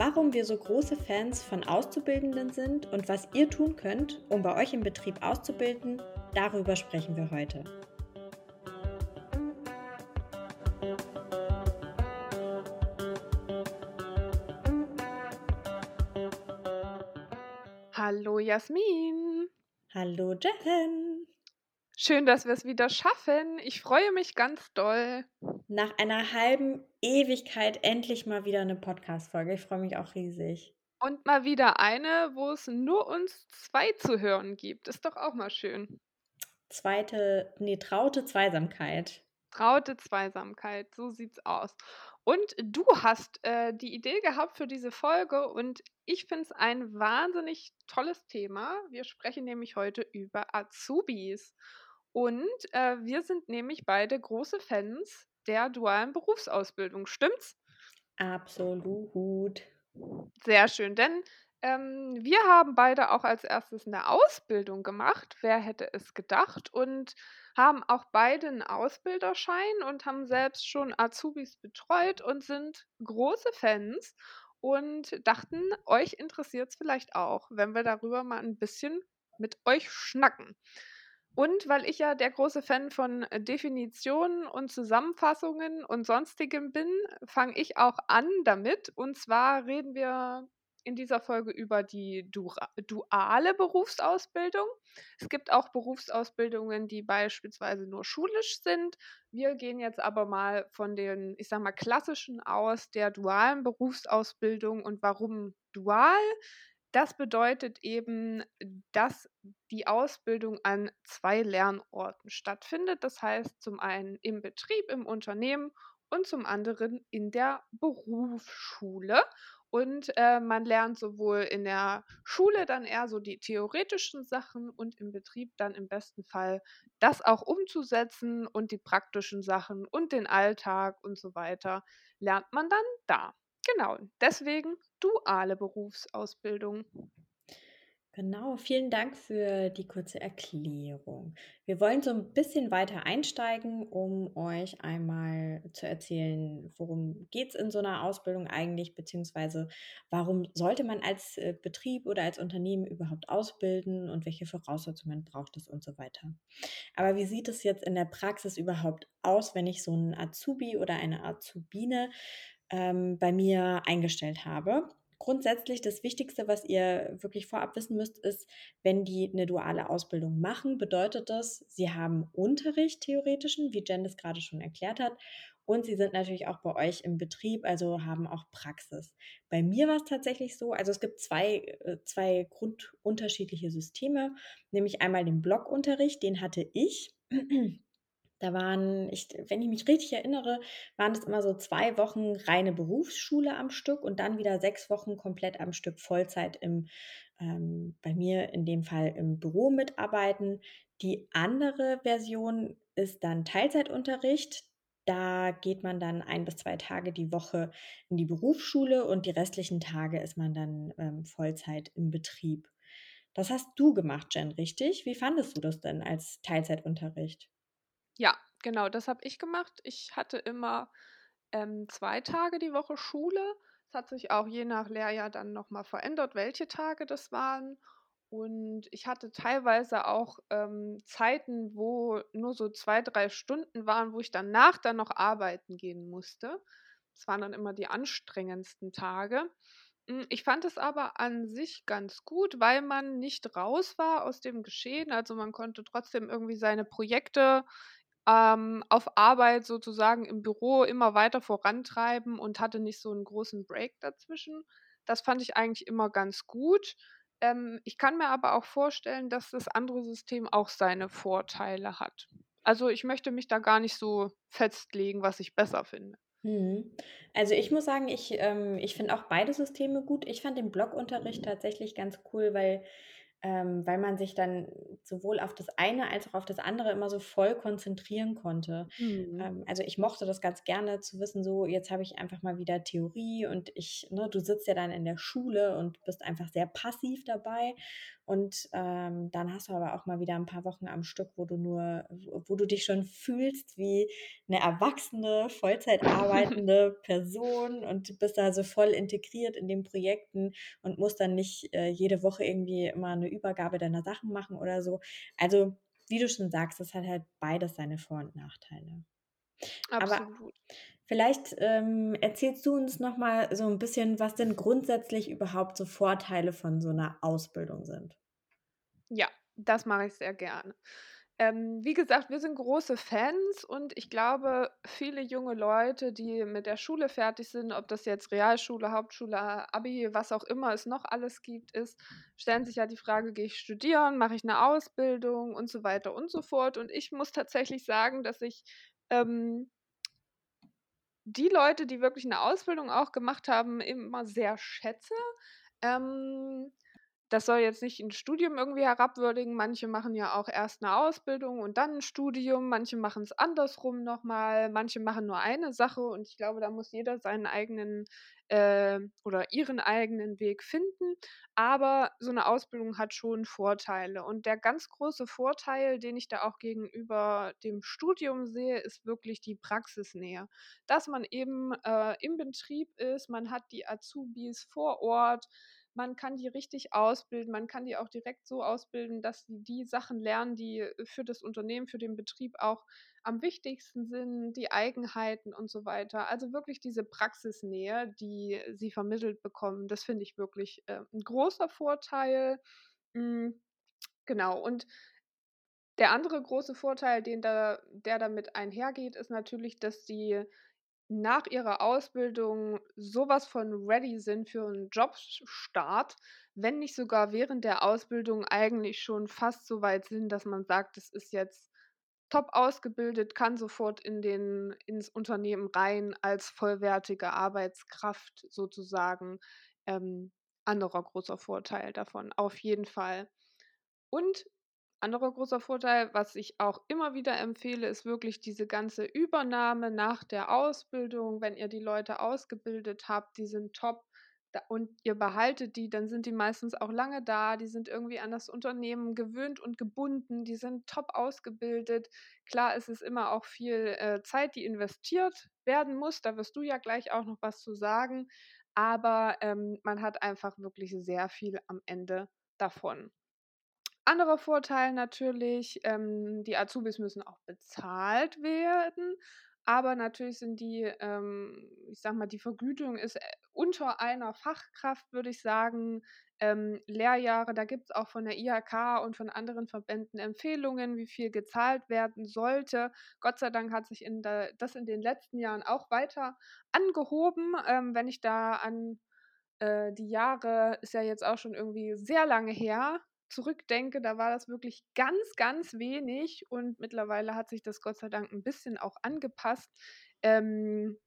Warum wir so große Fans von Auszubildenden sind und was ihr tun könnt, um bei euch im Betrieb auszubilden, darüber sprechen wir heute. Hallo Jasmin. Hallo Jen. Schön, dass wir es wieder schaffen. Ich freue mich ganz doll. Nach einer halben Ewigkeit endlich mal wieder eine Podcast-Folge. Ich freue mich auch riesig. Und mal wieder eine, wo es nur uns zwei zu hören gibt. Ist doch auch mal schön. Zweite, nee, traute Zweisamkeit. Traute Zweisamkeit, so sieht's aus. Und du hast äh, die Idee gehabt für diese Folge und ich finde es ein wahnsinnig tolles Thema. Wir sprechen nämlich heute über Azubis. Und äh, wir sind nämlich beide große Fans der dualen Berufsausbildung, stimmt's? Absolut. Sehr schön, denn ähm, wir haben beide auch als erstes eine Ausbildung gemacht. Wer hätte es gedacht? Und haben auch beide einen Ausbilderschein und haben selbst schon Azubis betreut und sind große Fans und dachten, euch interessiert es vielleicht auch, wenn wir darüber mal ein bisschen mit euch schnacken. Und weil ich ja der große Fan von Definitionen und Zusammenfassungen und sonstigem bin, fange ich auch an damit. Und zwar reden wir in dieser Folge über die duale Berufsausbildung. Es gibt auch Berufsausbildungen, die beispielsweise nur schulisch sind. Wir gehen jetzt aber mal von den, ich sag mal, klassischen aus, der dualen Berufsausbildung und warum dual. Das bedeutet eben, dass die Ausbildung an zwei Lernorten stattfindet. Das heißt zum einen im Betrieb, im Unternehmen und zum anderen in der Berufsschule. Und äh, man lernt sowohl in der Schule dann eher so die theoretischen Sachen und im Betrieb dann im besten Fall das auch umzusetzen und die praktischen Sachen und den Alltag und so weiter lernt man dann da. Genau, deswegen duale Berufsausbildung. Genau, vielen Dank für die kurze Erklärung. Wir wollen so ein bisschen weiter einsteigen, um euch einmal zu erzählen, worum geht es in so einer Ausbildung eigentlich, beziehungsweise warum sollte man als äh, Betrieb oder als Unternehmen überhaupt ausbilden und welche Voraussetzungen braucht es und so weiter. Aber wie sieht es jetzt in der Praxis überhaupt aus, wenn ich so einen Azubi oder eine Azubine ähm, bei mir eingestellt habe? grundsätzlich das Wichtigste, was ihr wirklich vorab wissen müsst, ist, wenn die eine duale Ausbildung machen, bedeutet das, sie haben Unterricht theoretischen, wie Jen das gerade schon erklärt hat. Und sie sind natürlich auch bei euch im Betrieb, also haben auch Praxis. Bei mir war es tatsächlich so, also es gibt zwei, äh, zwei grundunterschiedliche Systeme, nämlich einmal den Blockunterricht, den hatte ich. Da waren, ich, wenn ich mich richtig erinnere, waren es immer so zwei Wochen reine Berufsschule am Stück und dann wieder sechs Wochen komplett am Stück Vollzeit im, ähm, bei mir in dem Fall im Büro mitarbeiten. Die andere Version ist dann Teilzeitunterricht. Da geht man dann ein bis zwei Tage die Woche in die Berufsschule und die restlichen Tage ist man dann ähm, Vollzeit im Betrieb. Das hast du gemacht, Jen, richtig? Wie fandest du das denn als Teilzeitunterricht? Genau, das habe ich gemacht. Ich hatte immer ähm, zwei Tage die Woche Schule. Es hat sich auch je nach Lehrjahr dann nochmal verändert, welche Tage das waren. Und ich hatte teilweise auch ähm, Zeiten, wo nur so zwei, drei Stunden waren, wo ich danach dann noch arbeiten gehen musste. Das waren dann immer die anstrengendsten Tage. Hm, ich fand es aber an sich ganz gut, weil man nicht raus war aus dem Geschehen. Also man konnte trotzdem irgendwie seine Projekte ähm, auf Arbeit sozusagen im Büro immer weiter vorantreiben und hatte nicht so einen großen Break dazwischen. Das fand ich eigentlich immer ganz gut. Ähm, ich kann mir aber auch vorstellen, dass das andere System auch seine Vorteile hat. Also ich möchte mich da gar nicht so festlegen, was ich besser finde. Mhm. Also ich muss sagen, ich, ähm, ich finde auch beide Systeme gut. Ich fand den Blockunterricht tatsächlich ganz cool, weil ähm, weil man sich dann sowohl auf das eine als auch auf das andere immer so voll konzentrieren konnte. Mhm. Ähm, also, ich mochte das ganz gerne zu wissen, so jetzt habe ich einfach mal wieder Theorie und ich ne, du sitzt ja dann in der Schule und bist einfach sehr passiv dabei und, ähm, dann hast du aber auch mal wieder 'n paar Wochen am Stück, wo du nur wo du dich schon fühlst wie 'ne erwachsene, Vollzeit arbeitende Person und bist da so voll integriert in den Projekten und musst dann nicht, äh, jede Woche irgendwie immer 'ne Übergabe deiner Sachen machen oder so. Also, wie du schon sagst, das hat halt beides seine Vor und Nachteile. Aber Absolut. Vielleicht, ähm, erzählst du uns noch mal so 'n bisschen, was denn grundsätzlich überhaupt so Vorteile von so 'ner Ausbildung sind? Ja, das mache ich sehr gerne. Ähm, wie gesagt, wir sind große Fans und ich glaube, viele junge Leute, die mit der Schule fertig sind, ob das jetzt Realschule, Hauptschule, Abi, was auch immer es noch alles gibt, ist, stellen sich ja die Frage: „Gehe ich studieren? Mache ich 'ne Ausbildung?“ und so weiter und so fort. Und ich muss tatsächlich sagen, dass ich, ähm die Leute, die wirklich 'ne Ausbildung auch gemacht haben, immer sehr schätze. Ähm, das soll jetzt nicht 'n Studium irgendwie herabwürdigen. Manche machen ja auch erst 'ne Ausbildung und dann 'n Studium. Manche machen's andersrum noch mal. Manche machen nur eine Sache und ich glaube, da muss jeder seinen eigenen, äh, oder ihren eigenen Weg finden. Aber so 'ne Ausbildung hat schon Vorteile. Und der ganz große Vorteil, den ich da auch gegenüber dem Studium sehe, ist wirklich die Praxisnähe. Dass man eben, äh, im Betrieb ist, man hat die Azubis vor Ort, man kann die richtig ausbilden, man kann die auch direkt so ausbilden, dass sie die Sachen lernen, die für das Unternehmen, für den Betrieb auch am wichtigsten sind, die Eigenheiten und so weiter. Also, wirklich diese Praxisnähe, die sie vermittelt bekommen, das finde ich wirklich, äh, 'n großer Vorteil. Hm, genau und der andere große Vorteil, den da der damit einhergeht, ist natürlich, dass sie nach ihrer Ausbildung so was von ready sind für 'n Jobstart, wenn nicht sogar während der Ausbildung eigentlich schon fast so weit sind, dass man sagt, das ist jetzt top ausgebildet, kann sofort in den ins Unternehmen rein als vollwertige Arbeitskraft sozusagen. Ähm, anderer großer Vorteil davon, auf jeden Fall. Und anderer großer Vorteil, was ich auch immer wieder empfehle, ist wirklich diese ganze Übernahme nach der Ausbildung. Wenn ihr die Leute ausgebildet habt, die sind top und ihr behaltet die, dann sind die meistens auch lange da. Die sind irgendwie an das Unternehmen gewöhnt und gebunden. Die sind top ausgebildet. Klar, es ist immer auch viel, äh, Zeit, die investiert werden muss. Da wirst du ja gleich auch noch was zu sagen. Aber, ähm, man hat einfach wirklich sehr viel am Ende davon. Anderer Vorteil natürlich, ähm, die Azubis müssen auch bezahlt werden, aber natürlich sind die, ähm ich sage mal, die Vergütung ist, äh, unter einer Fachkraft, würde ich sagen. Ähm, Lehrjahre, da gibt's auch von der IHK und von anderen Verbänden Empfehlungen, wie viel gezahlt werden sollte. Gott sei Dank hat sich in der das in den letzten Jahren auch weiter angehoben. Ähm, wenn ich da an, äh, die Jahre ist ja jetzt auch schon irgendwie sehr lange her, zurückdenke, da war das wirklich ganz, ganz wenig und mittlerweile hat sich das Gott sei Dank 'n bisschen auch angepasst, ähm,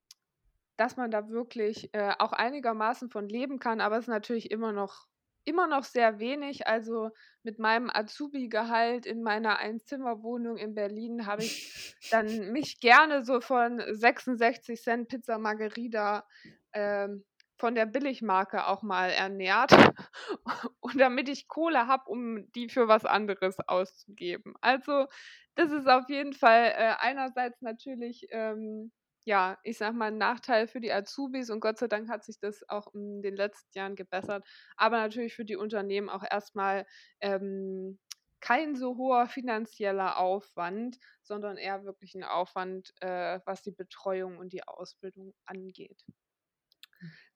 dass man da wirklich, äh, auch einigermaßen von leben kann, aber es ist natürlich immer noch immer noch sehr wenig. Also, mit meinem Azubigehalt in meiner Einzimmerwohnung in Berlin habe ich dann mich gerne so von 66 C Pizza Margherita, ähm, von der Billigmarke auch mal ernährt. Und damit ich Kohle habe, um die für was anderes auszugeben. Also, das ist auf jeden Fall, äh, einerseits natürlich, ähm, ja, ich sage mal, 'n Nachteil für die Azubis und Gott sei Dank hat sich das auch in den letzten Jahren gebessert. Aber natürlich für die Unternehmen auch erst mal, ähm, kein so hoher finanzieller Aufwand, sondern eher wirklich 'n Aufwand, äh, was die Betreuung und die Ausbildung angeht.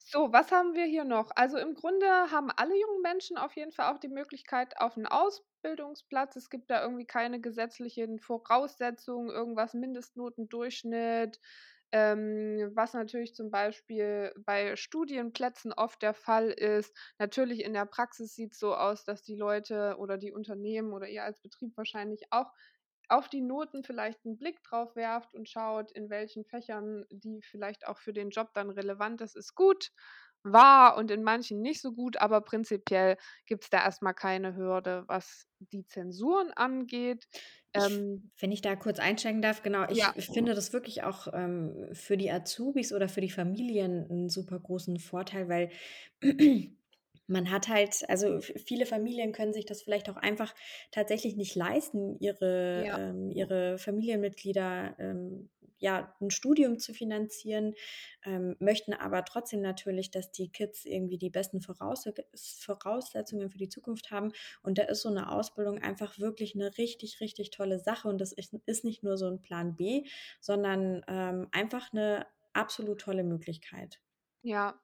So, was haben wir hier noch? Also, im Grunde haben alle jungen Menschen auf jeden Fall auch die Möglichkeit auf 'n Ausbildungsplatz. Es gibt da irgendwie keine gesetzlichen Voraussetzungen, irgendwas Mindestnotendurchschnitt, ähm, was natürlich zum Beispiel bei Studienplätzen oft der Fall ist. Natürlich in der Praxis sieht's so aus, dass die Leute oder die Unternehmen oder ihr als Betrieb wahrscheinlich auch auf die Noten vielleicht 'n Blick drauf werft und schaut, in welchen Fächern die vielleicht auch für den Job dann relevant ist, ist gut. war und in manchen nicht so gut, aber prinzipiell gibt's da erst mal keine Hürde, was die Zensuren angeht. Ich Ähm wenn ich da kurz einsteigen darf, genau, ich Ja. finde das wirklich auch, ähm, für die Azubis oder für die Familien 'n super großen Vorteil, weil man hat halt also viele Familien können sich das vielleicht auch einfach tatsächlich nicht leisten, ihre Ja. ähm, ihre Familienmitglieder, ähm, ja, 'n Studium zu finanzieren, ähm, möchten aber trotzdem natürlich, dass die Kids irgendwie die besten Voraussetz Voraussetzungen für die Zukunft haben. Und da ist so 'ne Ausbildung einfach wirklich 'ne richtig, richtig tolle Sache. Und das ist nicht nur so 'n Plan B, sondern, ähm, einfach 'ne absolut tolle Möglichkeit. Ja.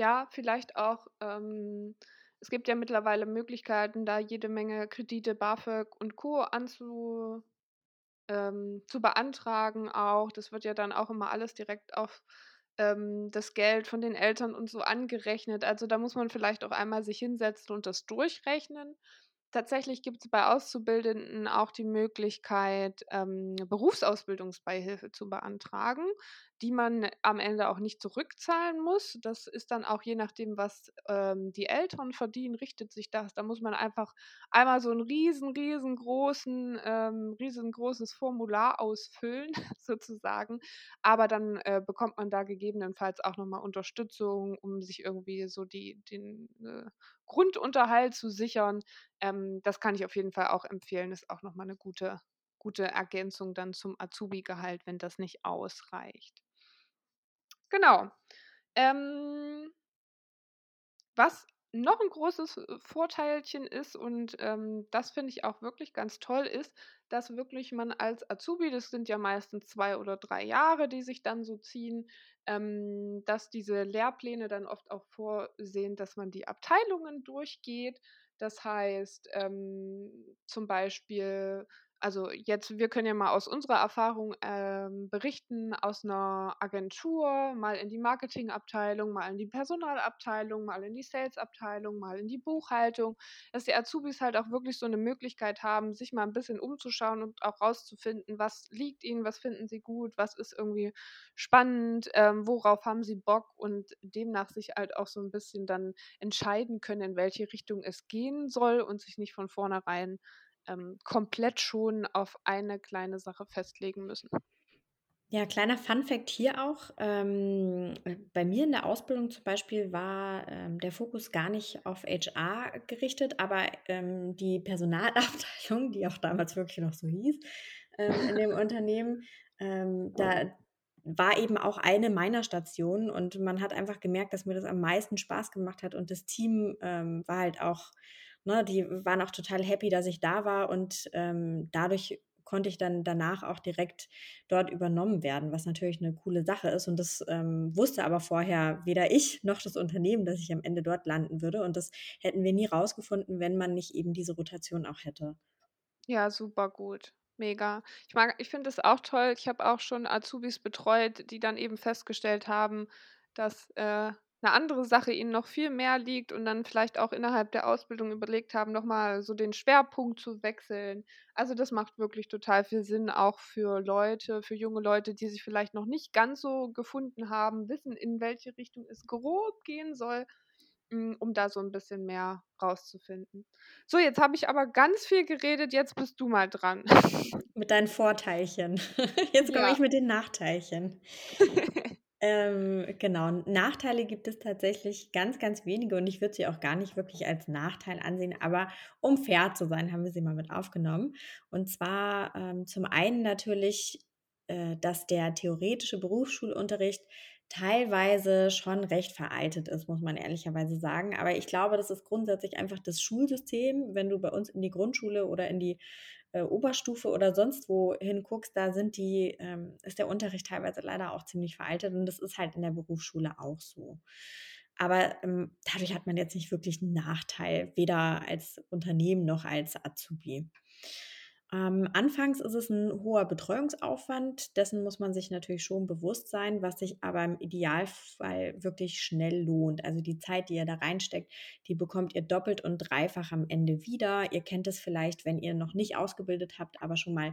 Ja, vielleicht auch ähm, es gibt ja mittlerweile Möglichkeiten, da jede Menge Kredite, BAföG und Co. anzu ähm, zu beantragen auch. Das wird ja dann auch immer alles direkt auf, ähm, das Geld von den Eltern und so angerechnet. Also, da muss man vielleicht auch einmal sich hinsetzen und das durchrechnen. Tatsächlich gibt's bei Auszubildenden auch die Möglichkeit, ähm, Berufsausbildungsbeihilfe zu beantragen, die man am Ende auch nicht zurückzahlen muss. Das ist dann auch je nachdem, was, ähm, die Eltern verdienen, richtet sich das. Da muss man einfach einmal so 'n riesen riesengroßen ähm, riesengroßes Formular ausfüllen sozusagen. Aber dann, äh, bekommt man da gegebenenfalls auch noch mal Unterstützung, um sich irgendwie so die den, äh, Grundunterhalt zu sichern. Ähm, das kann ich auf jeden Fall auch empfehlen. Ist auch noch mal 'ne gute gute Ergänzung dann zum Azubigehalt, wenn das nicht ausreicht. Genau. Ähm was noch 'n großes, äh, Vorteilchen ist und, ähm, das finde ich auch wirklich ganz toll, ist, dass wirklich man als Azubi das sind ja meistens 2 oder 3 Jahre, die sich dann so ziehen, ähm, dass diese Lehrpläne dann oft auch vorsehen, dass man die Abteilungen durchgeht. Das heißt, ähm, zum Beispiel also, jetzt wir können ja mal aus unserer Erfahrung, ähm, berichten aus 'ner Agentur, mal in die Marketingabteilung, mal in die Personalabteilung, mal in die Salesabteilung, mal in die Buchhaltung, dass die Azubis halt auch wirklich so 'ne Möglichkeit haben, sich mal 'n bisschen umzuschauen und auch rauszufinden, was liegt ihnen, was finden sie gut, was ist irgendwie spannend, ähm, worauf haben sie Bock und demnach sich halt auch so 'n bisschen dann entscheiden können, in welche Richtung es gehen soll und sich nicht von vornherein, ähm, komplett schon auf eine kleine Sache festlegen müssen. Ja, kleiner Funfact hier auch, ähm, äh, bei mir in der Ausbildung zum Beispiel war, ähm, der Fokus gar nicht auf HR gerichtet, aber, ähm, die Personalabteilung, die auch damals wirklich noch so hieß, ähm, in dem Unternehmen, ähm, da war eben auch eine meiner Stationen und man hat einfach gemerkt, dass mir das am meisten Spaß gemacht hat und das Team, ähm, war halt auch ne, die waren auch total happy, dass ich da war und, ähm, dadurch konnte ich dann danach auch direkt dort übernommen werden, was natürlich 'ne coole Sache ist und das, ähm, wusste aber vorher weder ich noch das Unternehmen, dass ich am Ende dort landen würde und das hätten wir nie rausgefunden, wenn man nicht eben diese Rotation auch hätte. Ja, supergut, mega. Ich mag ich finde das auch toll. Ich habe auch schon Azubis betreut, die dann eben festgestellt haben, dass, äh, 'ne andere Sache ihnen noch viel mehr liegt und dann vielleicht auch innerhalb der Ausbildung überlegt haben, noch mal so den Schwerpunkt zu wechseln. Also, das macht wirklich total viel Sinn, auch für Leute für junge Leute, die sich vielleicht noch nicht ganz so gefunden haben, wissen, in welche Richtung es grob gehen soll, hm, um da so 'n bisschen mehr rauszufinden. So, jetzt habe ich aber ganz viel geredet, jetzt bist du mal dran. Mit deinen Vorteilchen. Jetzt komme ich Ja. mit den Nachteilchen. Ähm, genau, Nachteile gibt es tatsächlich ganz, ganz wenige und ich würde sie auch gar nicht wirklich als Nachteil ansehen, aber um fair zu sein, haben wir sie mal mit aufgenommen. Und zwar, ähm, zum einen natürlich, äh, dass der theoretische Berufsschulunterricht teilweise schon recht veraltet ist, muss man ehrlicherweise sagen. Aber ich glaube, das ist grundsätzlich einfach das Schulsystem. Wenn du bei uns in die Grundschule oder in die, äh, Oberstufe oder sonst wohin guckst, da sind die ähm, ist der Unterricht teilweise leider auch ziemlich veraltet und das ist halt in der Berufsschule auch so. Aber, ähm, dadurch hat man jetzt nicht wirklich 'n Nachteil, weder als Unternehmen noch als Azubi. Ähm, anfangs ist es 'n hoher Betreuungsaufwand, dessen muss man sich natürlich schon bewusst sein, was sich aber im Idealfall wirklich schnell lohnt. Also, die Zeit, die ihr da reinsteckt, die bekommt ihr doppelt und dreifach am Ende wieder. Ihr kennt es vielleicht, wenn ihr noch nicht ausgebildet habt, aber schon mal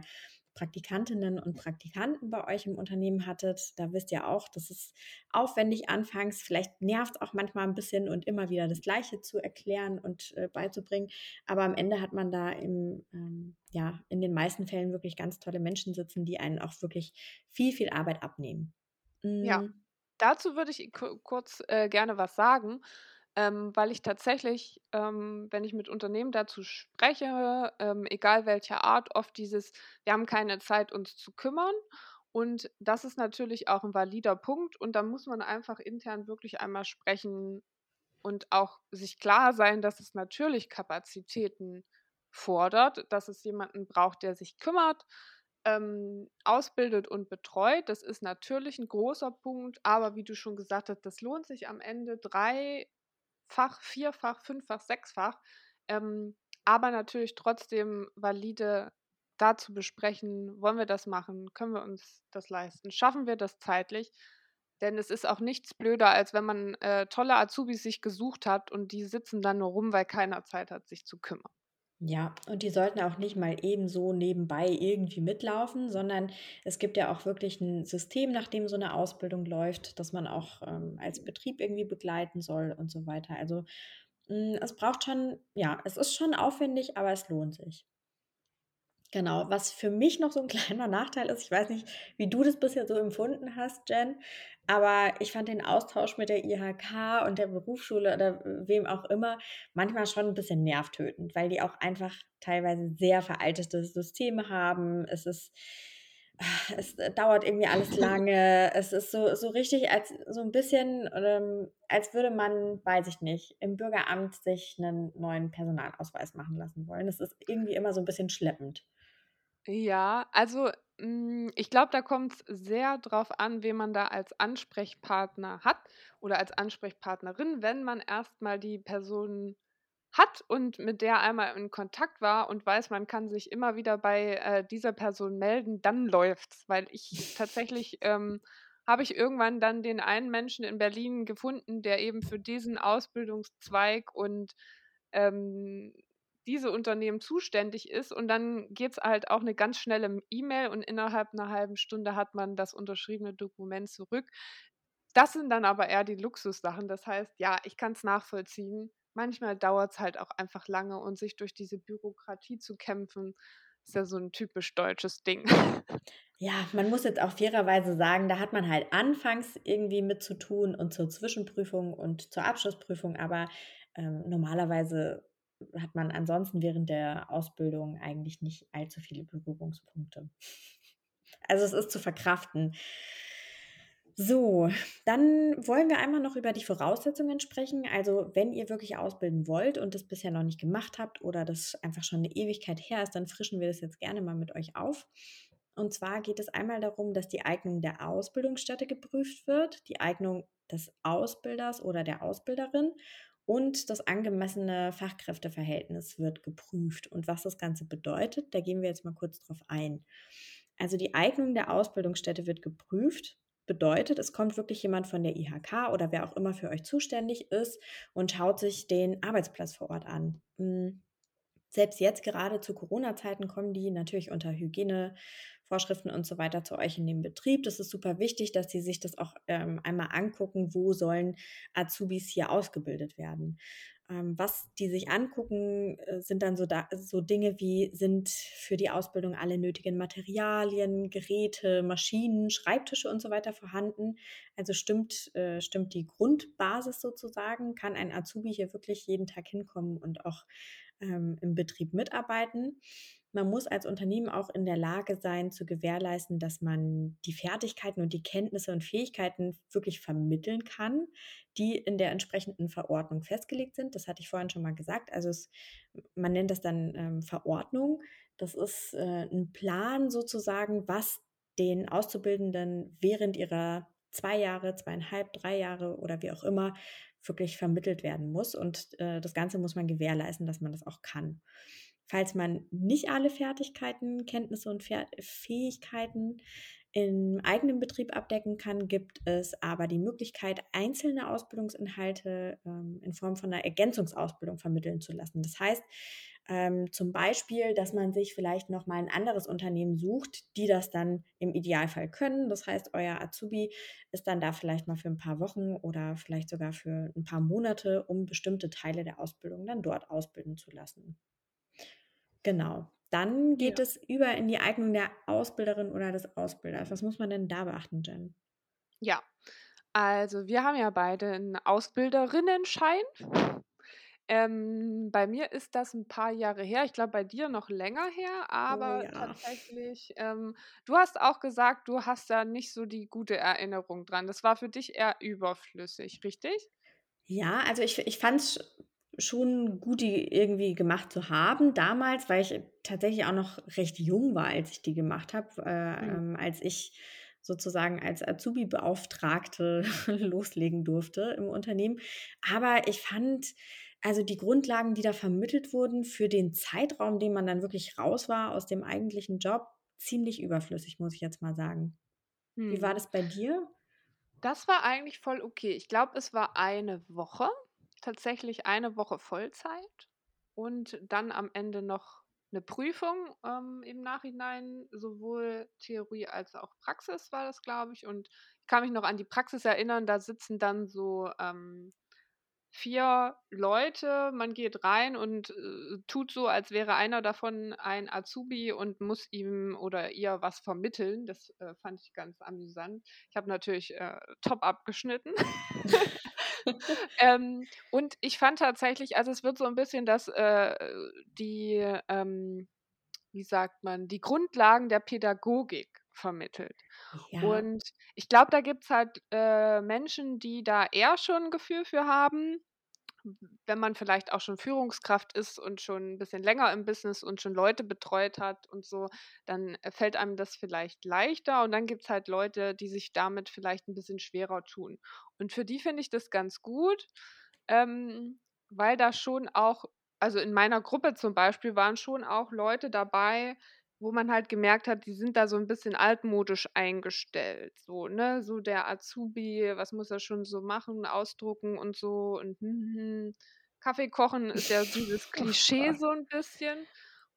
Praktikantinnen und Praktikanten bei euch im Unternehmen hattet. Da wisst ihr auch, das ist aufwendig anfangs. Vielleicht nervt es auch manchmal ein bisschen und immer wieder das Gleiche zu erklären und äh, beizubringen. Aber am Ende hat man da im, ähm, ja, in den meisten Fällen wirklich ganz tolle Menschen sitzen, die einen auch wirklich viel, viel Arbeit abnehmen. Ja, Mm, dazu würde ich ku kurz, äh, gerne was sagen, ähm, weil ich tatsächlich, ähm, wenn ich mit Unternehmen dazu spreche, ähm, egal welcher Art, oft dieses: „Wir haben keine Zeit, uns zu kümmern.“ Und das ist natürlich auch ein valider Punkt und da muss man einfach intern wirklich einmal sprechen und auch sich klar sein, dass es natürlich Kapazitäten fordert, dass es jemanden braucht, der sich kümmert, ähm, ausbildet und betreut. Das ist natürlich ein großer Punkt, aber wie du schon gesagt hast, das lohnt sich am Ende dreifach, vierfach, fünffach, sechsfach, ähm, aber natürlich trotzdem valide da zu besprechen: „Wollen wir das machen? Können wir uns das leisten? Schaffen wir das zeitlich?“ Denn es ist auch nichts blöder, als wenn man, äh, tolle Azubis sich gesucht hat und die sitzen dann nur rum, weil keiner Zeit hat, sich zu kümmern. Ja, und die sollten auch nicht mal ebenso nebenbei irgendwie mitlaufen, sondern es gibt ja auch wirklich ein System, nach dem so eine Ausbildung läuft, das man auch, ähm, als Betrieb irgendwie begleiten soll und so weiter. Also, hm, es braucht schon ja, es ist schon aufwendig, aber es lohnt sich. Genau, was für mich noch so 'n kleiner Nachteil ist, ich weiß nicht, wie du das bisher so empfunden hast, Jen, aber ich fand den Austausch mit der IHK und der Berufsschule oder wem auch immer manchmal schon 'n bisschen nervtötend, weil die auch einfach teilweise sehr veraltete Systeme haben. Es ist ah, es äh, dauert irgendwie alles lange. Es ist so so richtig als so 'n bisschen, ähm, als würde man, weiß ich nicht, im Bürgeramt sich 'nen neuen Personalausweis machen lassen wollen. Das ist irgendwie immer so 'n bisschen schleppend. Ja, also, hm, ich glaube, da kommt's sehr drauf an, wen man da als Ansprechpartner hat oder als Ansprechpartnerin. Wenn man erst mal die Person hat und mit der einmal in Kontakt war und weiß, man kann sich immer wieder bei, äh, dieser Person melden, dann läuft's. Weil ich tatsächlich, ähm habe ich irgendwann dann den einen Menschen in Berlin gefunden, der eben für diesen Ausbildungszweig und, ähm, diese Unternehmen zuständig ist und dann geht's halt auch 'ne ganz schnelle E-Mail und innerhalb 'ner halben Stunde hat man das unterschriebene Dokument zurück. Das sind dann aber eher die Luxussachen. Das heißt, ja, ich kann's nachvollziehen. Manchmal dauert's halt auch einfach lange und sich durch diese Bürokratie zu kämpfen, ist ja so 'n typisch deutsches Ding. Ja, man muss jetzt auch fairerweise sagen, da hat man halt anfangs irgendwie mit zu tun und zur Zwischenprüfung und zur Abschlussprüfung, aber, ähm, normalerweise hat man ansonsten während der Ausbildung eigentlich nicht allzu viele Berührungspunkte. Also, es ist zu verkraften. So, dann wollen wir einmal noch über die Voraussetzungen sprechen. Also, wenn ihr wirklich ausbilden wollt und das bisher noch nicht gemacht habt oder das einfach schon eine Ewigkeit her ist, dann frischen wir das jetzt gerne mal mit euch auf. Und zwar geht es einmal darum, dass die Eignung der Ausbildungsstätte geprüft wird, die Eignung des Ausbilders oder der Ausbilderin und das angemessene Fachkräfteverhältnis wird geprüft. Und was das Ganze bedeutet, da gehen wir jetzt mal kurz drauf ein. Also die Eignung der Ausbildungsstätte wird geprüft. Bedeutet, es kommt wirklich jemand von der IHK oder wer auch immer für euch zuständig ist und schaut sich den Arbeitsplatz vor Ort an. Hm, selbst jetzt gerade zu Corona-Zeiten kommen die natürlich unter Hygienevorschriften und so weiter zu euch in den Betrieb. Das ist super wichtig, dass sie sich das auch ähm, einmal angucken, wo sollen Azubis hier ausgebildet werden. Ähm, was die sich angucken, äh, sind dann so, da, so Dinge wie, sind für die Ausbildung alle nötigen Materialien, Geräte, Maschinen, Schreibtische und so weiter vorhanden. Also stimmt, äh, stimmt die Grundbasis sozusagen, kann ein Azubi hier wirklich jeden Tag hinkommen und auch ähm, im Betrieb mitarbeiten. Man muss als Unternehmen auch in der Lage sein, zu gewährleisten, dass man die Fertigkeiten und die Kenntnisse und Fähigkeiten wirklich vermitteln kann, die in der entsprechenden Verordnung festgelegt sind. Das hatte ich vorhin schon mal gesagt. Also es, man nennt das dann ähm, Verordnung. Das ist äh, ein Plan sozusagen, was den Auszubildenden während ihrer zwei Jahre, zweieinhalb, drei Jahre oder wie auch immer wirklich vermittelt werden muss. Und äh, das Ganze muss man gewährleisten, dass man das auch kann. Falls man nicht alle Fertigkeiten, Kenntnisse und Fähigkeiten im eigenen Betrieb abdecken kann, gibt es aber die Möglichkeit, einzelne Ausbildungsinhalte ähm, in Form von einer Ergänzungsausbildung vermitteln zu lassen. Das heißt, Ähm, zum Beispiel, dass man sich vielleicht noch mal ein anderes Unternehmen sucht, die das dann im Idealfall können. Das heißt, euer Azubi ist dann da vielleicht mal für ein paar Wochen oder vielleicht sogar für ein paar Monate, um bestimmte Teile der Ausbildung dann dort ausbilden zu lassen. Genau. Dann geht Ja. es über in die Eignung der Ausbilderin oder des Ausbilders. Was muss man denn da beachten, Jen? Ja, also wir haben ja beide 'n Ausbilderinnenschein. Ähm, bei mir ist das 'n paar Jahre her. Ich glaube, bei dir noch länger her, Oh aber ja. tatsächlich, ähm du hast auch gesagt, du hast da nicht so die gute Erinnerung dran. Das war für dich eher überflüssig, richtig? Ja, also ich ich fand es schon gut, die irgendwie gemacht zu haben damals, weil ich tatsächlich auch noch recht jung war, als ich die gemacht habe, äh, Mhm. ähm, als ich sozusagen als Azubi-Beauftragte loslegen durfte im Unternehmen. Aber ich fand, also die Grundlagen, die da vermittelt wurden für den Zeitraum, den man dann wirklich raus war aus dem eigentlichen Job, ziemlich überflüssig, muss ich jetzt mal sagen. Wie war das bei dir? Das war eigentlich voll okay. Ich glaube, es war eine Woche, tatsächlich eine Woche Vollzeit und dann am Ende noch 'ne Prüfung, ähm, im Nachhinein, sowohl Theorie als auch Praxis war das, glaube ich. Und ich kann mich noch an die Praxis erinnern, da sitzen dann so, ähm, 4 Leute. Man geht rein und, äh, tut so, als wäre einer davon ein Azubi und muss ihm oder ihr was vermitteln. Das, äh, fand ich ganz amüsant. Ich habe natürlich, äh, top abgeschnitten. Ähm, und ich fand tatsächlich also, es wird so 'n bisschen das, äh die, ähm, wie sagt man, die Grundlagen der Pädagogik vermittelt. Ja. Und ich glaube, da gibt's halt, äh, Menschen, die da eher schon 'n Gefühl für haben, wenn man vielleicht auch schon Führungskraft ist und schon 'n bisschen länger im Business und schon Leute betreut hat und so, dann, äh, fällt einem das vielleicht leichter. Und dann gibt's halt Leute, die sich damit vielleicht 'n bisschen schwerer tun. Und für die finde ich das ganz gut, ähm, weil da schon auch also, in meiner Gruppe zum Beispiel waren schon auch Leute dabei, wo man halt gemerkt hat, die sind da so 'n bisschen altmodisch eingestellt, so, ne? So der Azubi, was muss er schon so machen, ausdrucken und so und hm, hm. Kaffee kochen ist ja dieses Klischee so 'n bisschen.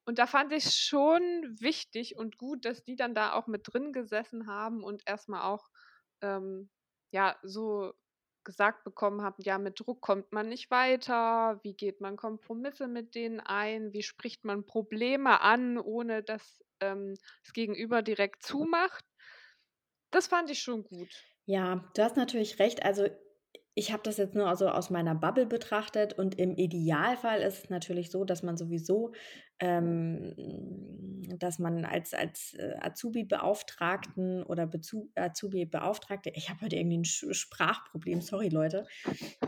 Und da fand ich's schon wichtig und gut, dass die dann da auch mit drin gesessen haben und erst mal auch, ähm, ja, so gesagt bekommen haben: „Ja, mit Druck kommt man nicht weiter. Wie geht man Kompromisse mit denen ein? Wie spricht man Probleme an, ohne dass, ähm, das Gegenüber direkt zumacht?“ Das fand ich schon gut. Ja, du hast natürlich recht. Also, ich habe das jetzt nur so aus meiner Bubble betrachtet und im Idealfall ist es natürlich so, dass man sowieso dass man als als, äh, Azubi-Beauftragten oder Azubi-Beauftragte ich habe heute irgendwie 'n Sch Sprachproblem, sorry Leute,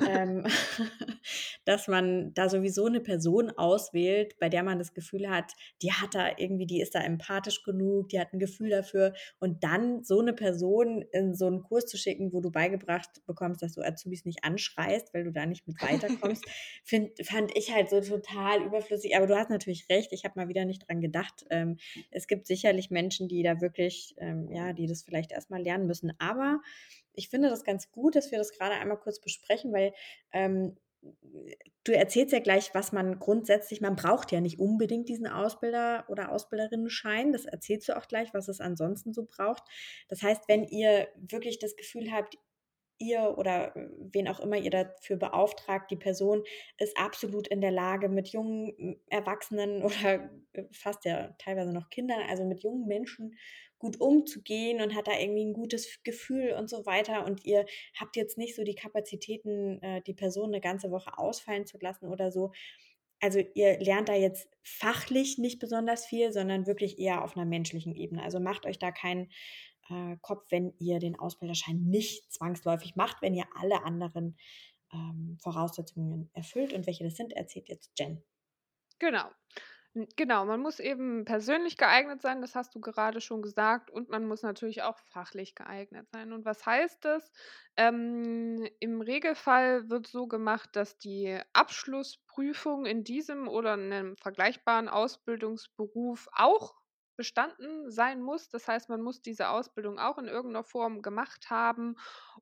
ähm, dass man da sowieso 'ne Person auswählt, bei der man das Gefühl hat, die hat da irgendwie die ist da empathisch genug, die hat 'n Gefühl dafür. Und dann so 'ne Person in so 'n Kurs zu schicken, wo du beigebracht bekommst, dass du Azubis nicht anschreist, weil du da nicht mit weiterkommst, finde fand ich halt so total überflüssig. Aber du hast natürlich recht, ich habe mal wieder nicht dran gedacht. Ähm, es gibt sicherlich Menschen, die da wirklich ähm, ja, die das vielleicht erst mal lernen müssen. Aber ich finde das ganz gut, dass wir das grade einmal kurz besprechen, weil, ähm, du erzählst ja gleich, was man grundsätzlich man braucht ja nicht unbedingt diesen Ausbilder oder Ausbilderinnenschein. Das erzählst du auch gleich, was es ansonsten so braucht. Das heißt, wenn ihr wirklich das Gefühl habt, ihr oder wen auch immer ihr dafür beauftragt, die Person ist absolut in der Lage, mit jungen Erwachsenen oder fast ja teilweise noch Kindern, also mit jungen Menschen gut umzugehen und hat da irgendwie 'n gutes Gefühl und so weiter. Und ihr habt jetzt nicht so die Kapazitäten, äh, die Person 'ne ganze Woche ausfallen zu lassen oder so. Also, ihr lernt da jetzt fachlich nicht besonders viel, sondern wirklich eher auf 'ner menschlichen Ebene. Also, macht euch da keinen, äh, Kopf, wenn ihr den Ausbilderschein nicht zwangsläufig macht, wenn ihr alle anderen, ähm, Voraussetzungen erfüllt. Und welche das sind, erzählt jetzt Jen. Genau. Genau, man muss eben persönlich geeignet sein, das hast du gerade schon gesagt, und man muss natürlich auch fachlich geeignet sein. Und was heißt das? Ähm, im Regelfall wird so gemacht, dass die Abschlussprüfung in diesem oder 'nem vergleichbaren Ausbildungsberuf auch bestanden sein muss. Das heißt, man muss diese Ausbildung auch in irgend 'ner Form gemacht haben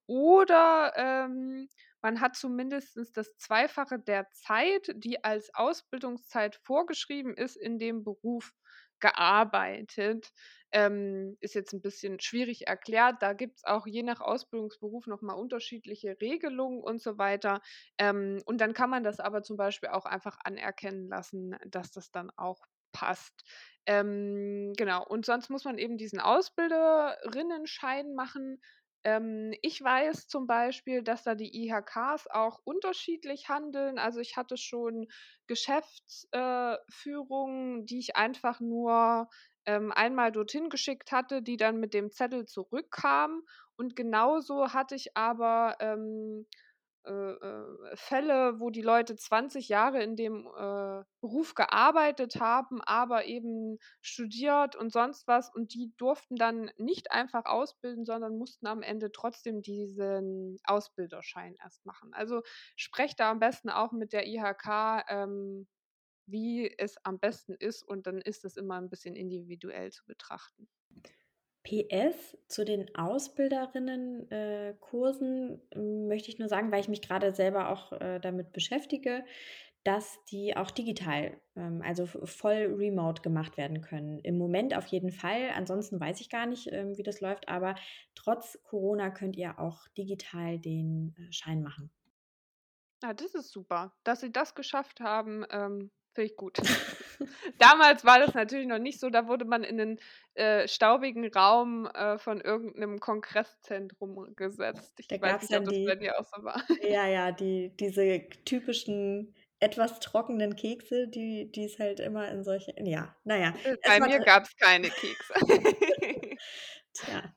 oder, ähm man hat zumindest das Zweifache der Zeit, die als Ausbildungszeit vorgeschrieben ist, in dem Beruf gearbeitet. Ähm, ist jetzt ein bisschen schwierig erklärt. Da gibt es auch je nach Ausbildungsberuf nochmal unterschiedliche Regelungen und so weiter. Ähm, und dann kann man das aber zum Beispiel auch einfach anerkennen lassen, dass das dann auch passt. Ähm, genau, und sonst muss man eben diesen Ausbilderinnenschein machen. Ähm, ich weiß zum Beispiel, dass da die IHKs auch unterschiedlich handeln. Also ich hatte schon Geschäftsführungen, äh, die ich einfach nur ähm, einmal dorthin geschickt hatte, die dann mit dem Zettel zurückkamen. Und genauso hatte ich aber ähm, äh, äh, Fälle, wo die Leute 20 Jahre in dem äh, Beruf gearbeitet haben, aber eben studiert und sonst was und die durften dann nicht einfach ausbilden, sondern mussten am Ende trotzdem diesen Ausbilderschein erst machen. Also sprecht da am besten auch mit der IHK, ähm, wie es am besten ist und dann ist es immer ein bisschen individuell zu betrachten. PS zu den Ausbilderinnenkursen äh, möchte ich nur sagen, weil ich mich gerade selber auch äh, damit beschäftige, dass die auch digital, ähm, also voll remote gemacht werden können. Im Moment auf jeden Fall. Ansonsten weiß ich gar nicht, ähm, wie das läuft, aber trotz Corona könnt ihr auch digital den äh, Schein machen. Ah, das ist super, dass sie das geschafft haben. Ähm, Finde ich gut. Damals war das natürlich noch nicht so, da wurde man in den äh, staubigen Raum äh, von irgendeinem Kongresszentrum gesetzt. Ich Da weiß nicht, ob das bei dir auch so war. ja, ja, die diese typischen etwas trockenen Kekse, die es halt immer in solche ja, na ja, Äh, es bei mir t gab's keine Kekse. Tja.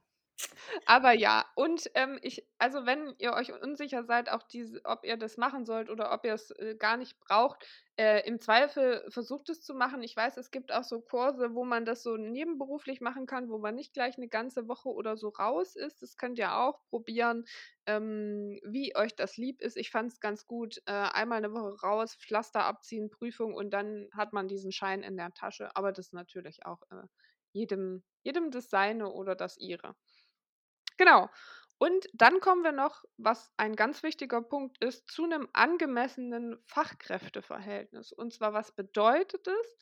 Aber ja, und, ähm, ich also, wenn ihr euch unsicher seid, auch diese ob ihr das machen sollt oder ob ihr es äh, gar nicht braucht, äh, im Zweifel versucht es zu machen. Ich weiß, es gibt auch so Kurse, wo man das so nebenberuflich machen kann, wo man nicht gleich eine ganze Woche oder so raus ist. Das könnt ihr auch probieren, ähm, wie euch das lieb ist. Ich fand es ganz gut, äh, einmal eine Woche raus, Pflaster abziehen, Prüfung und dann hat man diesen Schein in der Tasche. Aber das ist natürlich auch, äh, jedem jedem das Seine oder das Ihre. Genau. Und dann kommen wir noch, was ein ganz wichtiger Punkt ist, zu einem angemessenen Fachkräfteverhältnis. Und zwar, was bedeutet es?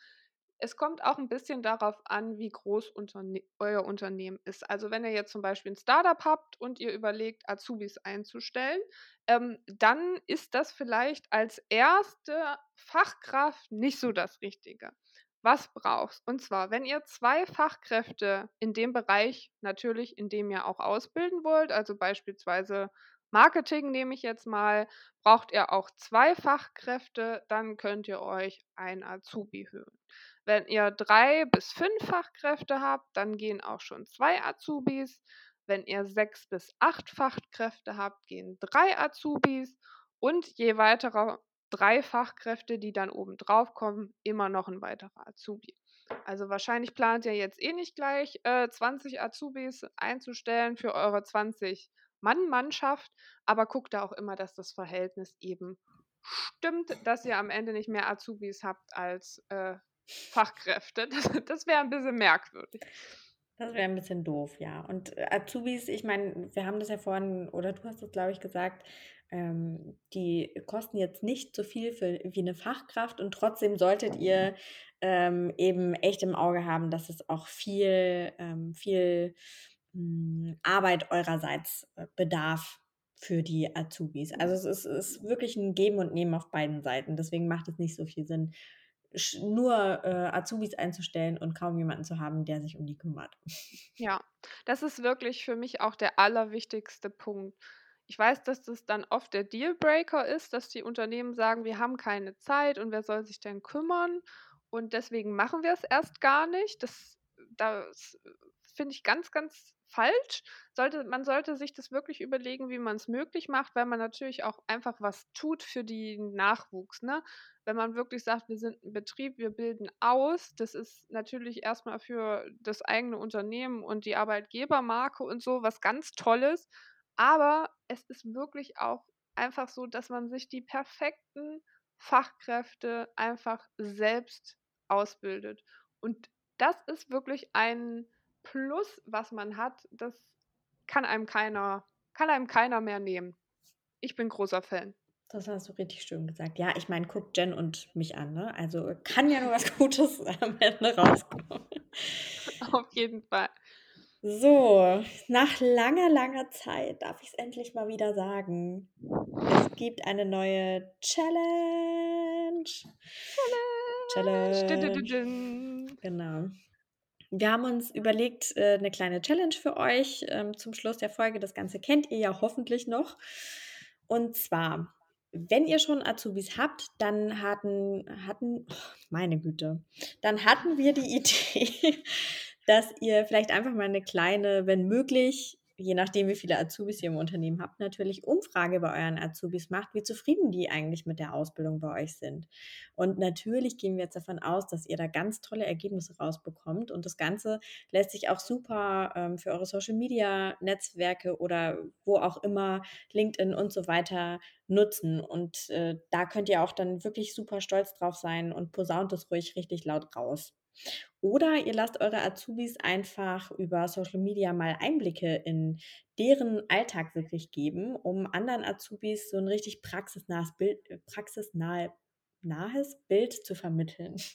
Es kommt auch ein bisschen darauf an, wie groß Unterne euer Unternehmen ist. Also, wenn ihr jetzt zum Beispiel ein Startup habt und ihr überlegt, Azubis einzustellen, ähm, dann ist das vielleicht als erste Fachkraft nicht so das Richtige was brauchst. Und zwar, wenn ihr zwei Fachkräfte in dem Bereich natürlich, in dem ihr auch ausbilden wollt, also beispielsweise Marketing nehme ich jetzt mal, braucht ihr auch zwei Fachkräfte, dann könnt ihr euch ein Azubi hören. Wenn ihr drei bis fünf Fachkräfte habt, dann gehen auch schon zwei Azubis. Wenn ihr sechs bis acht Fachkräfte habt, gehen drei Azubis. Und je weiterer drei Fachkräfte, die dann oben drauf kommen, immer noch ein weiterer Azubi. Also wahrscheinlich plant ihr jetzt eh nicht gleich äh, 20 Azubis einzustellen für eure 20 Mann-Mannschaft, aber guckt da auch immer, dass das Verhältnis eben stimmt, dass ihr am Ende nicht mehr Azubis habt als äh, Fachkräfte. Das, das wäre ein bisschen merkwürdig. Das wäre ein bisschen doof, ja. Und äh, Azubis, ich meine, wir haben das ja vorhin, oder du hast es, glaube ich, gesagt, ähm, die kosten jetzt nicht so viel für, wie eine Fachkraft und trotzdem solltet ihr ähm, eben echt im Auge haben, dass es auch viel, ähm, viel mh, hm, Arbeit eurerseits äh, bedarf für die Azubis. Also es ist, ist wirklich ein Geben und Nehmen auf beiden Seiten. Deswegen macht es nicht so viel Sinn, nur äh, Azubis einzustellen und kaum jemanden zu haben, der sich um die kümmert. Ja, das ist wirklich für mich auch der allerwichtigste Punkt. Ich weiß, dass das dann oft der Dealbreaker ist, dass die Unternehmen sagen, wir haben keine Zeit und wer soll sich denn kümmern? Und deswegen machen wir es erst gar nicht. Das, das finde ich ganz, ganz falsch. Sollte, man sollte sich das wirklich überlegen, wie man es möglich macht, weil man natürlich auch einfach was tut für den Nachwuchs. Ne? Wenn man wirklich sagt, wir sind ein Betrieb, wir bilden aus, das ist natürlich erstmal für das eigene Unternehmen und die Arbeitgebermarke und so was ganz Tolles. Aber es ist wirklich auch einfach so, dass man sich die perfekten Fachkräfte einfach selbst ausbildet. Und das ist wirklich ein Plus, was man hat, das kann einem keiner, kann einem keiner mehr nehmen. Ich bin großer Fan. Das hast du richtig schön gesagt. Ja, ich meine, guck Jen und mich an, ne? Also, kann ja nur was Gutes am Ende rauskommen. Auf jeden Fall. So, nach langer, langer Zeit darf ich's endlich mal wieder sagen. Es gibt eine neue Challenge. Challenge. Challenge. Genau. Wir haben uns überlegt, äh, 'ne kleine Challenge für euch, ähm, zum Schluss der Folge. Das Ganze kennt ihr ja hoffentlich noch. Und zwar, wenn ihr schon Azubis habt, dann hatten hatten oh, meine Güte, dann hatten wir die Idee, dass ihr vielleicht einfach mal 'ne kleine, wenn möglich, je nachdem, wie viele Azubis ihr im Unternehmen habt, natürlich Umfrage bei euren Azubis macht, wie zufrieden die eigentlich mit der Ausbildung bei euch sind. Und natürlich gehen wir jetzt davon aus, dass ihr da ganz tolle Ergebnisse rausbekommt. Und das Ganze lässt sich auch super, ähm, für eure Social-Media-Netzwerke oder wo auch immer, LinkedIn und so weiter, nutzen. Und, äh, da könnt ihr auch dann wirklich super stolz drauf sein und posaunt es ruhig richtig laut raus. Oder ihr lasst eure Azubis einfach über Social Media mal Einblicke in deren Alltag wirklich geben, um anderen Azubis so 'n richtig praxisnahes Bild äh, praxisnahe nahes Bild zu vermitteln.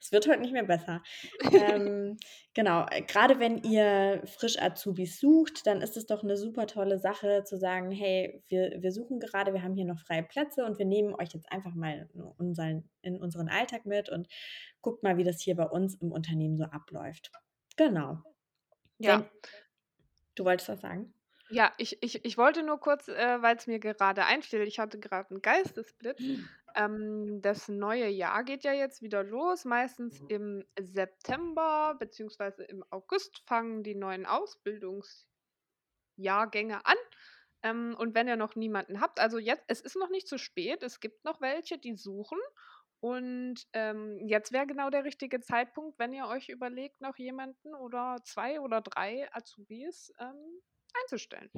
Es wird heute nicht mehr besser. Ähm, genau, äh, grade wenn ihr frisch Azubis sucht, dann ist es doch 'ne super tolle Sache zu sagen: „Hey, wir wir suchen gerade, wir haben hier noch freie Plätze und wir nehmen euch jetzt einfach mal in unseren in unseren Alltag mit und guckt mal, wie das hier bei uns im Unternehmen so abläuft.“ Genau. Wenn Ja. du wolltest was sagen? Ja, ich ich ich wollte nur kurz, äh, weil's mir gerade einfiel, ich hatte grad 'n Geistesblitz. Ähm, das neue Jahr geht ja jetzt wieder los. Meistens im September beziehungsweise im August fangen die neuen Ausbildungsjahrgänge an. Ähm, und wenn ihr noch niemanden habt also jetzt es ist noch nicht zu spät. Es gibt noch welche, die suchen. Und, ähm, jetzt wäre genau der richtige Zeitpunkt, wenn ihr euch überlegt, noch jemanden oder 2 oder 3 Azubis, ähm, einzustellen.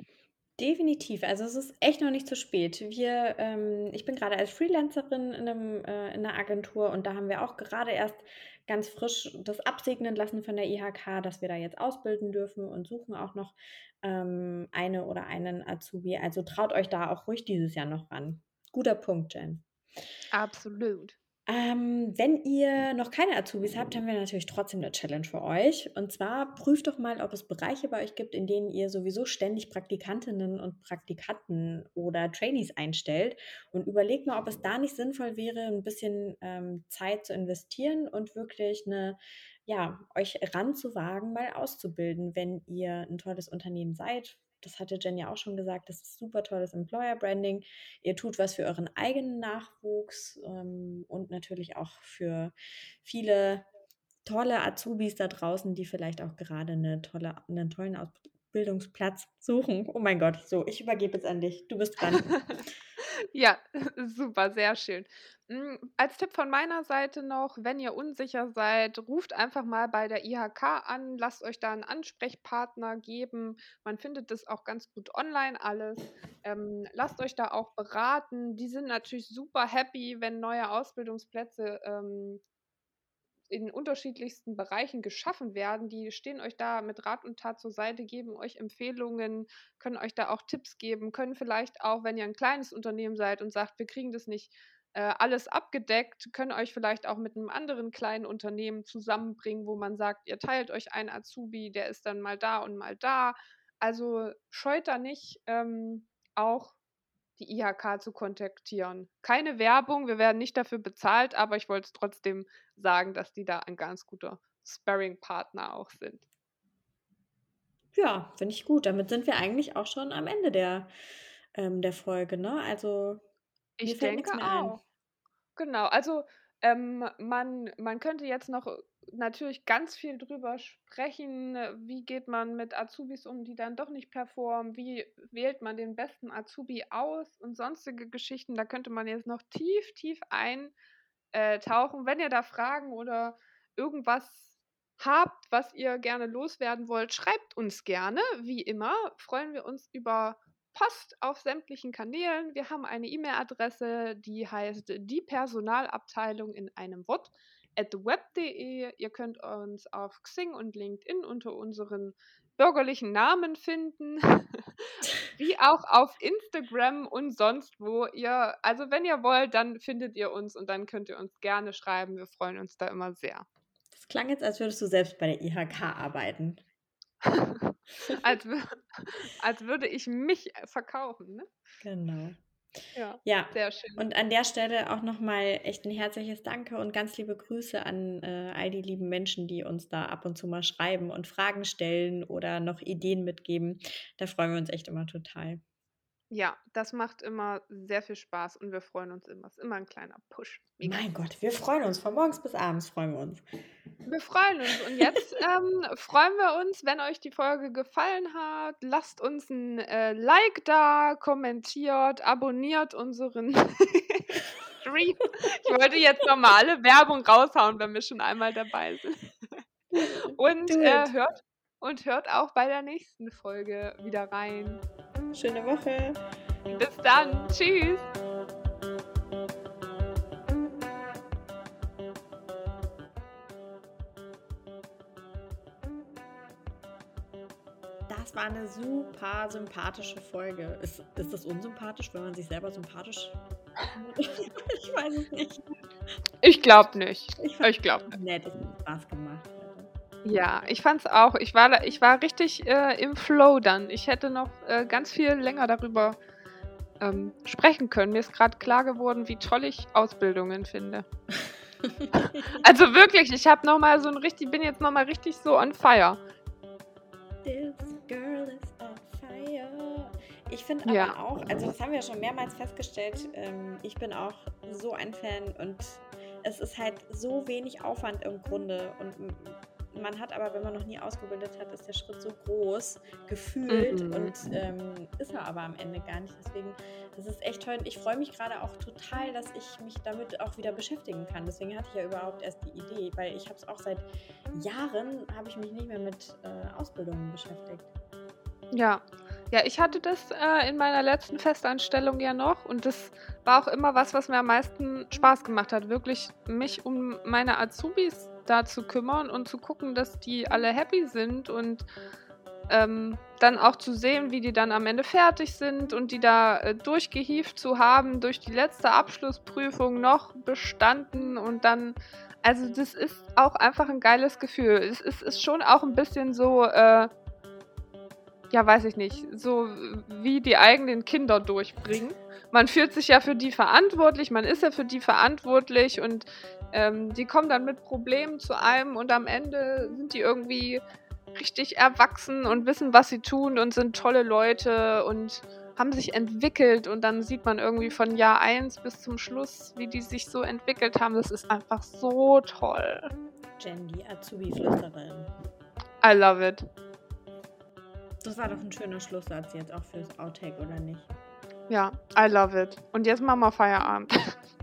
Definitiv. Also, es ist echt noch nicht zu spät. Wir ähm, ich bin grade als Freelancerin in 'nem äh, in 'ner Agentur und da haben wir auch gerade erst ganz frisch das absegnen lassen von der IHK, dass wir da jetzt ausbilden dürfen und suchen auch noch, ähm, eine oder einen Azubi. Also, traut euch da auch ruhig dieses Jahr noch ran. Guter Punkt, Jen. Absolut. Ähm, wenn ihr noch keine Azubis habt, haben wir natürlich trotzdem 'ne Challenge für euch. Und zwar prüft doch mal, ob es Bereiche bei euch gibt, in denen ihr sowieso ständig Praktikantinnen und Praktikanten oder Trainees einstellt und überlegt mal, ob es da nicht sinnvoll wäre, 'n bisschen, ähm, Zeit zu investieren und wirklich 'ne ja, euch ranzuwagen, mal auszubilden, wenn ihr 'n tolles Unternehmen seid. Das hatte Jen ja auch schon gesagt, das ist super tolles Employer Branding. Ihr tut was für euren eigenen Nachwuchs, ähm, und natürlich auch für viele tolle Azubis da draußen, die vielleicht auch gerade 'ne tolle 'nen tollen Ausbildungsplatz suchen. Oh mein Gott, so, ich übergebe jetzt an dich. Du bist dran. Ja, super, sehr schön. Hm, als Tipp von meiner Seite noch, wenn ihr unsicher seid, ruft einfach mal bei der IHK an, lasst euch da 'n Ansprechpartner geben. Man findet das auch ganz gut online alles. Ähm, lasst euch da auch beraten. Die sind natürlich super happy, wenn neue Ausbildungsplätze, ähm, in unterschiedlichsten Bereichen geschaffen werden. Die stehen euch da mit Rat und Tat zur Seite, geben euch Empfehlungen, können euch da auch Tipps geben, können vielleicht auch, wenn ihr 'n kleines Unternehmen seid und sagt: „Wir kriegen das nicht, äh, alles abgedeckt“, können euch vielleicht auch mit 'nem anderen kleinen Unternehmen zusammenbringen, wo man sagt, ihr teilt euch einen Azubi, der ist dann mal da und mal da. Also, scheut da nicht, ähm, auch die IHK zu kontaktieren. Keine Werbung, wir werden nicht dafür bezahlt, aber ich wollte trotzdem sagen, dass die da ein ganz guter Sparringpartner auch sind. Ja, finde ich gut. Damit sind wir eigentlich auch schon am Ende der ähm, der Folge, ne? Also, Ich denke mehr ein. auch. Genau, also, ähm, man man könnte jetzt noch natürlich ganz viel drüber sprechen, wie geht man mit Azubis um, die dann doch nicht performen? Wie wählt man den besten Azubi aus und sonstige Geschichten. Da könnte man jetzt noch tief, tief ein äh. Wenn ihr da Fragen oder irgendwas habt, was ihr gerne loswerden wollt, schreibt uns gerne. Wie immer freuen wir uns über Post auf sämtlichen Kanälen. Wir haben eine E-Mail-Adresse, die heißt diepersonalabteilung in einem Wort @web.de. Ihr könnt uns auf Xing und LinkedIn unter unseren bürgerlichen Namen finden. wie auch auf Instagram und sonst wo. Ihr, also wenn ihr wollt, dann findet ihr uns und dann könnt ihr uns gerne schreiben. Wir freuen uns da immer sehr. Das klang jetzt, als würdest du selbst bei der IHK arbeiten. als, als würde ich mich verkaufen, ne? Genau. Ja, Ja, sehr schön. und an der Stelle auch nochmal echt ein herzliches Danke und ganz liebe Grüße an äh, all die lieben Menschen, die uns da ab und zu mal schreiben und Fragen stellen oder noch Ideen mitgeben. Da freuen wir uns echt immer total. Ja, das macht immer sehr viel Spaß und wir freuen uns immer. Es ist immer ein kleiner Push. Mega. Mein Gott, wir freuen uns. Von morgens bis abends freuen wir uns. Wir freuen uns. Und jetzt ähm, freuen wir uns, wenn euch die Folge gefallen hat. Lasst uns ein äh, Like da, kommentiert, abonniert unseren Stream. Ich wollte jetzt normale Werbung raushauen, wenn wir schon einmal dabei sind. Und äh, hört und hört auch bei der nächsten Folge wieder rein. Schöne Woche. Bis dann. Tschüss. Das war eine super sympathische Folge. Ist, ist das unsympathisch, wenn man sich selber sympathisch Ich weiß es nicht. Ich glaube nicht. Ich Ich glaube nicht. nett, hat Spaß gemacht. Ja, ich fand's auch. Ich war, ich war richtig äh, im Flow dann. Ich hätte noch äh, ganz viel länger darüber ähm, sprechen können. Mir ist gerade klar geworden, wie toll ich Ausbildungen finde. Also wirklich, ich habe noch mal so ein richtig, bin jetzt noch mal richtig so on fire. This girl is on fire. Ich finde aber Ja. auch, also das haben wir schon mehrmals festgestellt, ähm, ich bin auch so ein Fan und es ist halt so wenig Aufwand im Grunde und man hat aber, wenn man noch nie ausgebildet hat, ist der Schritt so groß gefühlt Mhm. und ähm, ist er aber am Ende gar nicht. Deswegen, das ist echt toll. Ich freue mich gerade auch total, dass ich mich damit auch wieder beschäftigen kann. Deswegen hatte ich ja überhaupt erst die Idee, weil ich habe es auch seit Jahren, habe ich mich nicht mehr mit äh, Ausbildungen beschäftigt. Ja. Ja, ich hatte das äh, in meiner letzten Festanstellung ja noch und das war auch immer was, was mir am meisten Spaß gemacht hat, wirklich mich um meine Azubis da zu kümmern und zu gucken, dass die alle happy sind und ähm, dann auch zu sehen, wie die dann am Ende fertig sind und die da äh, durchgehieft zu haben, durch die letzte Abschlussprüfung noch bestanden und dann, also das ist auch einfach ein geiles Gefühl. Es ist, ist schon auch ein bisschen so, äh, ja, weiß ich nicht, so wie die eigenen Kinder durchbringen. Man fühlt sich ja für die verantwortlich, man ist ja für die verantwortlich und ähm, die kommen dann mit Problemen zu einem und am Ende sind die irgendwie richtig erwachsen und wissen, was sie tun und sind tolle Leute und haben sich entwickelt und dann sieht man irgendwie von Jahr 1 bis zum Schluss, wie die sich so entwickelt haben. Das ist einfach so toll. Jen, die Azubi-Flüsterin. I love it. Das war doch ein schöner Schlusssatz jetzt auch fürs Outtake, oder nicht? Ja, I love it. Und jetzt machen wir Feierabend.